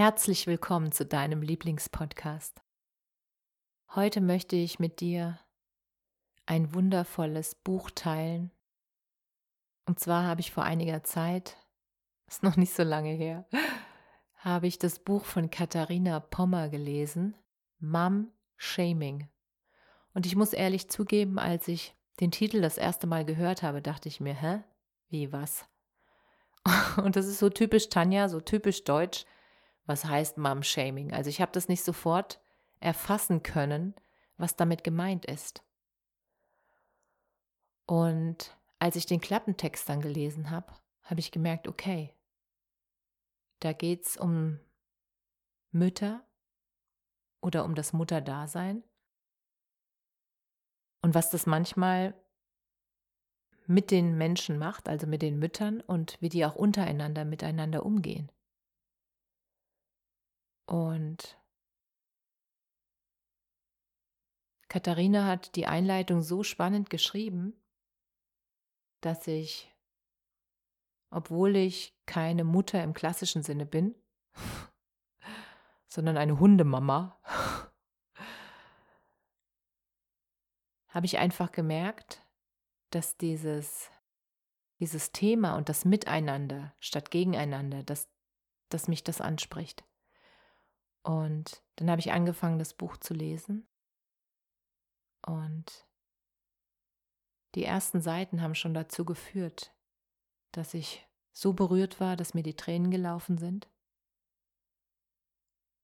Herzlich willkommen zu deinem Lieblingspodcast. Heute möchte ich mit dir ein wundervolles Buch teilen. Und zwar habe ich vor einiger Zeit, ist noch nicht so lange her, habe ich das Buch von Katharina Pommer gelesen, Mom Shaming. Und ich muss ehrlich zugeben, als ich den Titel das erste Mal gehört habe, dachte ich mir, hä? Wie was? Und das ist so typisch Tanja, so typisch deutsch was heißt Mom-Shaming. Also ich habe das nicht sofort erfassen können, was damit gemeint ist. Und als ich den Klappentext dann gelesen habe, habe ich gemerkt, okay, da geht es um Mütter oder um das Mutterdasein und was das manchmal mit den Menschen macht, also mit den Müttern und wie die auch untereinander miteinander umgehen. Und Katharina hat die Einleitung so spannend geschrieben, dass ich, obwohl ich keine Mutter im klassischen Sinne bin, sondern eine Hundemama, habe ich einfach gemerkt, dass dieses, dieses Thema und das Miteinander statt Gegeneinander, dass, dass mich das anspricht. Und dann habe ich angefangen, das Buch zu lesen. Und die ersten Seiten haben schon dazu geführt, dass ich so berührt war, dass mir die Tränen gelaufen sind.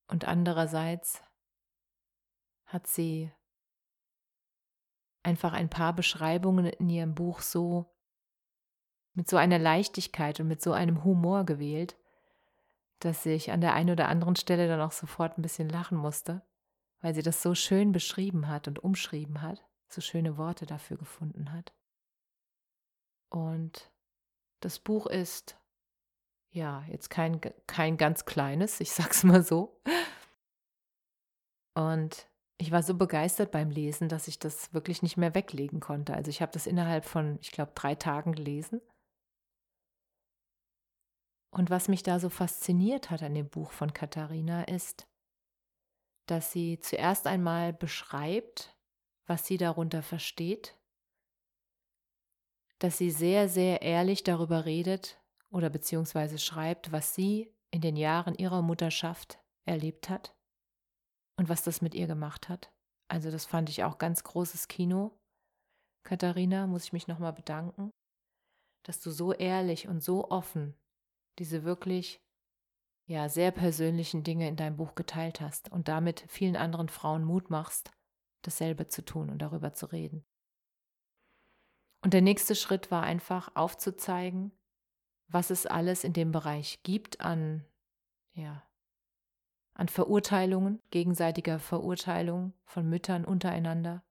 Und andererseits hat sie einfach ein paar Beschreibungen in ihrem Buch so mit so einer Leichtigkeit und mit so einem Humor gewählt, dass ich an der einen oder anderen Stelle dann auch sofort ein bisschen lachen musste, weil sie das so schön beschrieben hat und umschrieben hat, so schöne Worte dafür gefunden hat. Und das Buch ist ja jetzt kein, kein ganz kleines, ich sag's mal so. Und ich war so begeistert beim Lesen, dass ich das wirklich nicht mehr weglegen konnte. Also ich habe das innerhalb von, ich glaube, drei Tagen gelesen und was mich da so fasziniert hat an dem Buch von Katharina ist, dass sie zuerst einmal beschreibt, was sie darunter versteht, dass sie sehr, sehr ehrlich darüber redet oder beziehungsweise schreibt, was sie in den Jahren ihrer Mutterschaft erlebt hat und was das mit ihr gemacht hat. Also das fand ich auch ganz großes Kino. Katharina, muss ich mich nochmal bedanken, dass du so ehrlich und so offen diese wirklich ja sehr persönlichen Dinge in deinem Buch geteilt hast und damit vielen anderen Frauen Mut machst, dasselbe zu tun und darüber zu reden. Und der nächste Schritt war einfach aufzuzeigen, was es alles in dem Bereich gibt an ja an Verurteilungen, gegenseitiger Verurteilung von Müttern untereinander.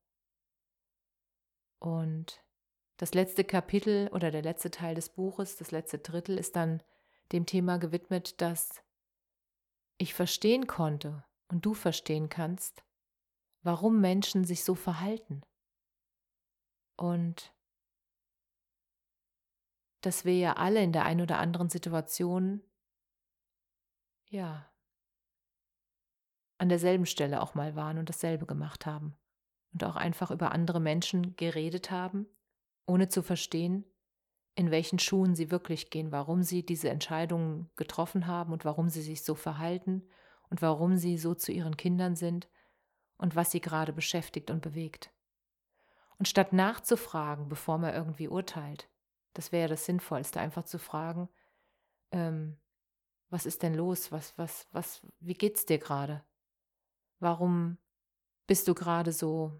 Und das letzte Kapitel oder der letzte Teil des Buches, das letzte Drittel ist dann dem Thema gewidmet, dass ich verstehen konnte und du verstehen kannst, warum Menschen sich so verhalten. Und dass wir ja alle in der einen oder anderen Situation, ja, an derselben Stelle auch mal waren und dasselbe gemacht haben und auch einfach über andere Menschen geredet haben, ohne zu verstehen, in welchen Schuhen sie wirklich gehen, warum sie diese Entscheidungen getroffen haben und warum sie sich so verhalten und warum sie so zu ihren Kindern sind und was sie gerade beschäftigt und bewegt. Und statt nachzufragen, bevor man irgendwie urteilt, das wäre ja das Sinnvollste, einfach zu fragen, ähm, was ist denn los, was, was, was, wie geht's dir gerade? warum bist du gerade so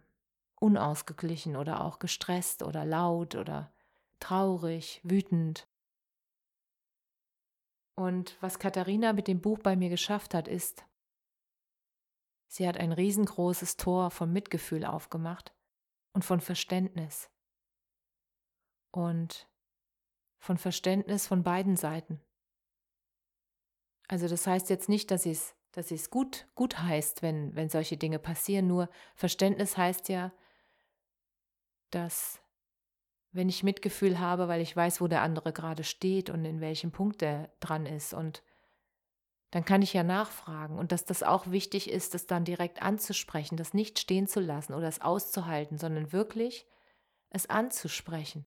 unausgeglichen oder auch gestresst oder laut oder traurig, wütend. Und was Katharina mit dem Buch bei mir geschafft hat, ist, sie hat ein riesengroßes Tor von Mitgefühl aufgemacht und von Verständnis. Und von Verständnis von beiden Seiten. Also das heißt jetzt nicht, dass es dass es gut, gut heißt, wenn, wenn solche Dinge passieren. Nur Verständnis heißt ja, dass wenn ich Mitgefühl habe, weil ich weiß, wo der andere gerade steht und in welchem Punkt er dran ist. Und dann kann ich ja nachfragen. Und dass das auch wichtig ist, das dann direkt anzusprechen, das nicht stehen zu lassen oder es auszuhalten, sondern wirklich es anzusprechen.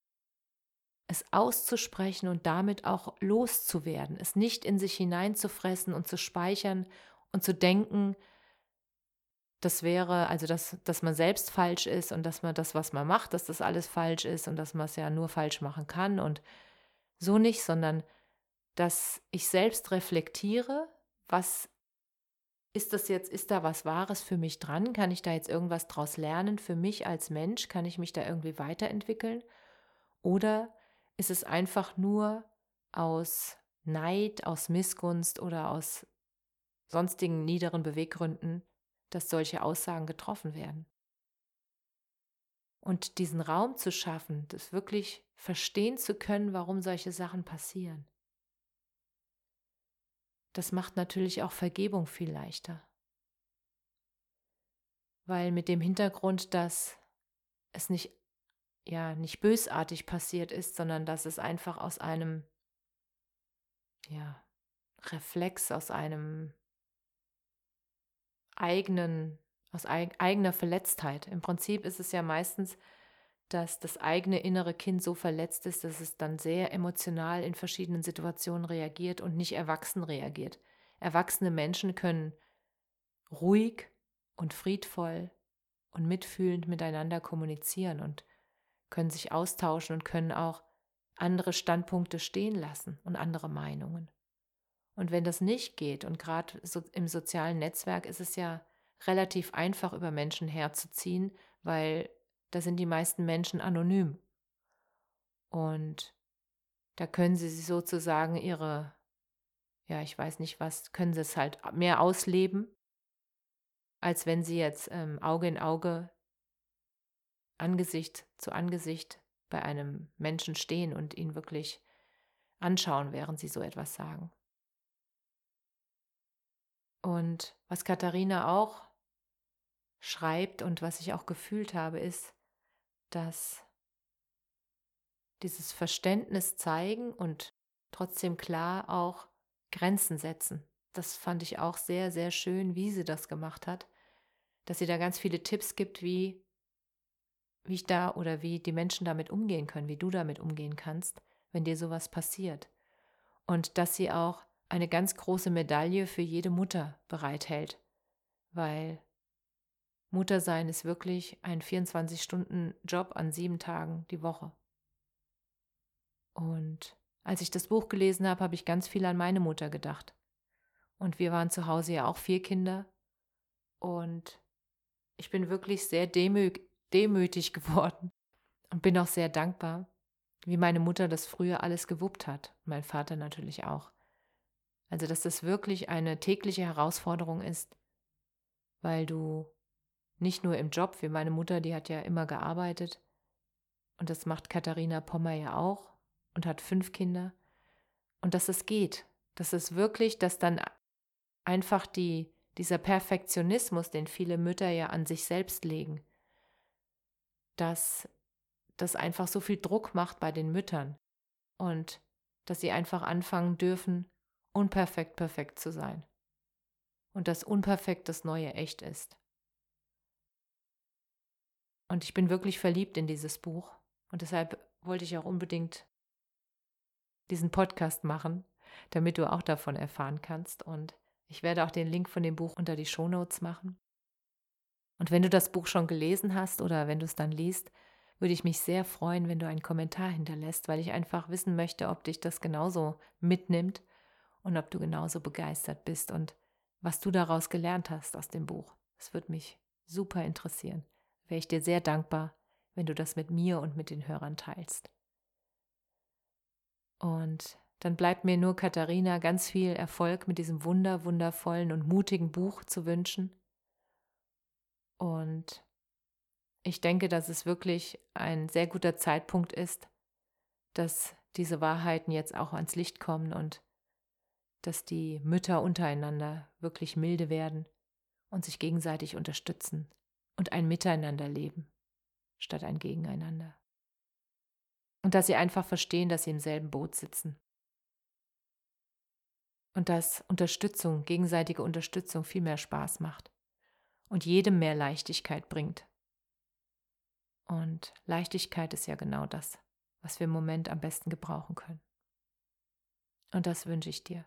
Es auszusprechen und damit auch loszuwerden, es nicht in sich hineinzufressen und zu speichern und zu denken, das wäre, also dass, dass man selbst falsch ist und dass man das, was man macht, dass das alles falsch ist und dass man es ja nur falsch machen kann und so nicht, sondern dass ich selbst reflektiere, was ist das jetzt, ist da was Wahres für mich dran? Kann ich da jetzt irgendwas draus lernen für mich als Mensch? Kann ich mich da irgendwie weiterentwickeln? Oder ist es einfach nur aus Neid, aus Missgunst oder aus sonstigen niederen Beweggründen, dass solche Aussagen getroffen werden. Und diesen Raum zu schaffen, das wirklich verstehen zu können, warum solche Sachen passieren. Das macht natürlich auch Vergebung viel leichter. Weil mit dem Hintergrund, dass es nicht ja nicht bösartig passiert ist, sondern dass es einfach aus einem ja Reflex, aus einem eigenen, aus eigener Verletztheit. Im Prinzip ist es ja meistens, dass das eigene innere Kind so verletzt ist, dass es dann sehr emotional in verschiedenen Situationen reagiert und nicht erwachsen reagiert. Erwachsene Menschen können ruhig und friedvoll und mitfühlend miteinander kommunizieren und können sich austauschen und können auch andere Standpunkte stehen lassen und andere Meinungen. Und wenn das nicht geht, und gerade so im sozialen Netzwerk ist es ja relativ einfach, über Menschen herzuziehen, weil da sind die meisten Menschen anonym. Und da können sie sozusagen ihre, ja, ich weiß nicht was, können sie es halt mehr ausleben, als wenn sie jetzt ähm, Auge in Auge, Angesicht zu Angesicht bei einem Menschen stehen und ihn wirklich anschauen, während sie so etwas sagen. Und was Katharina auch schreibt und was ich auch gefühlt habe, ist, dass dieses Verständnis zeigen und trotzdem klar auch Grenzen setzen. Das fand ich auch sehr, sehr schön, wie sie das gemacht hat, dass sie da ganz viele Tipps gibt, wie, wie ich da oder wie die Menschen damit umgehen können, wie du damit umgehen kannst, wenn dir sowas passiert. Und dass sie auch eine ganz große Medaille für jede Mutter bereithält, weil Muttersein ist wirklich ein 24-Stunden-Job an sieben Tagen die Woche. Und als ich das Buch gelesen habe, habe ich ganz viel an meine Mutter gedacht. Und wir waren zu Hause ja auch vier Kinder. Und ich bin wirklich sehr demü demütig geworden und bin auch sehr dankbar, wie meine Mutter das früher alles gewuppt hat. Mein Vater natürlich auch. Also, dass das wirklich eine tägliche Herausforderung ist, weil du nicht nur im Job, wie meine Mutter, die hat ja immer gearbeitet, und das macht Katharina Pommer ja auch und hat fünf Kinder, und dass es geht, dass es wirklich, dass dann einfach die, dieser Perfektionismus, den viele Mütter ja an sich selbst legen, dass das einfach so viel Druck macht bei den Müttern und dass sie einfach anfangen dürfen, unperfekt perfekt zu sein. Und dass unperfekt das neue echt ist. Und ich bin wirklich verliebt in dieses Buch. Und deshalb wollte ich auch unbedingt diesen Podcast machen, damit du auch davon erfahren kannst. Und ich werde auch den Link von dem Buch unter die Shownotes machen. Und wenn du das Buch schon gelesen hast oder wenn du es dann liest, würde ich mich sehr freuen, wenn du einen Kommentar hinterlässt, weil ich einfach wissen möchte, ob dich das genauso mitnimmt und ob du genauso begeistert bist und was du daraus gelernt hast aus dem Buch. Das würde mich super interessieren. Wäre ich dir sehr dankbar, wenn du das mit mir und mit den Hörern teilst. Und dann bleibt mir nur Katharina ganz viel Erfolg mit diesem wunder, wundervollen und mutigen Buch zu wünschen. Und ich denke, dass es wirklich ein sehr guter Zeitpunkt ist, dass diese Wahrheiten jetzt auch ans Licht kommen und dass die Mütter untereinander wirklich milde werden und sich gegenseitig unterstützen und ein Miteinander leben statt ein Gegeneinander. Und dass sie einfach verstehen, dass sie im selben Boot sitzen. Und dass Unterstützung, gegenseitige Unterstützung viel mehr Spaß macht und jedem mehr Leichtigkeit bringt. Und Leichtigkeit ist ja genau das, was wir im Moment am besten gebrauchen können. Und das wünsche ich dir.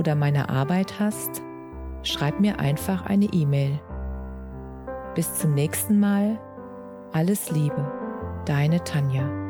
oder meiner Arbeit hast, schreib mir einfach eine E-Mail. Bis zum nächsten Mal. Alles Liebe, deine Tanja.